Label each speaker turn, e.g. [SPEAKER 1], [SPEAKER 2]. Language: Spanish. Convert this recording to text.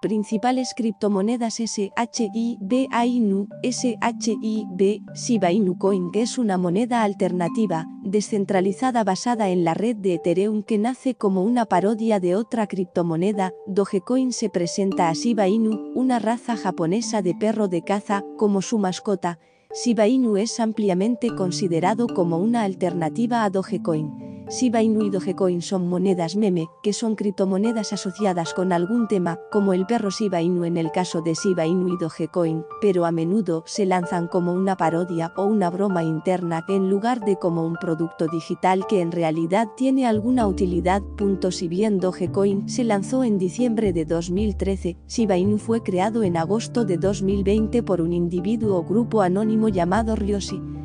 [SPEAKER 1] Principales criptomonedas SHIB Ainu, SHIB, Shiba Inu Coin es una moneda alternativa, descentralizada basada en la red de Ethereum que nace como una parodia de otra criptomoneda, Dogecoin se presenta a Shiba Inu, una raza japonesa de perro de caza, como su mascota, Shiba Inu es ampliamente considerado como una alternativa a Dogecoin. Shiba Inu y Dogecoin son monedas meme, que son criptomonedas asociadas con algún tema, como el perro Shiba Inu en el caso de Shiba Inu y Dogecoin, pero a menudo se lanzan como una parodia o una broma interna en lugar de como un producto digital que en realidad tiene alguna utilidad. Si bien Dogecoin se lanzó en diciembre de 2013, Shiba Inu fue creado en agosto de 2020 por un individuo o grupo anónimo llamado Ryoshi.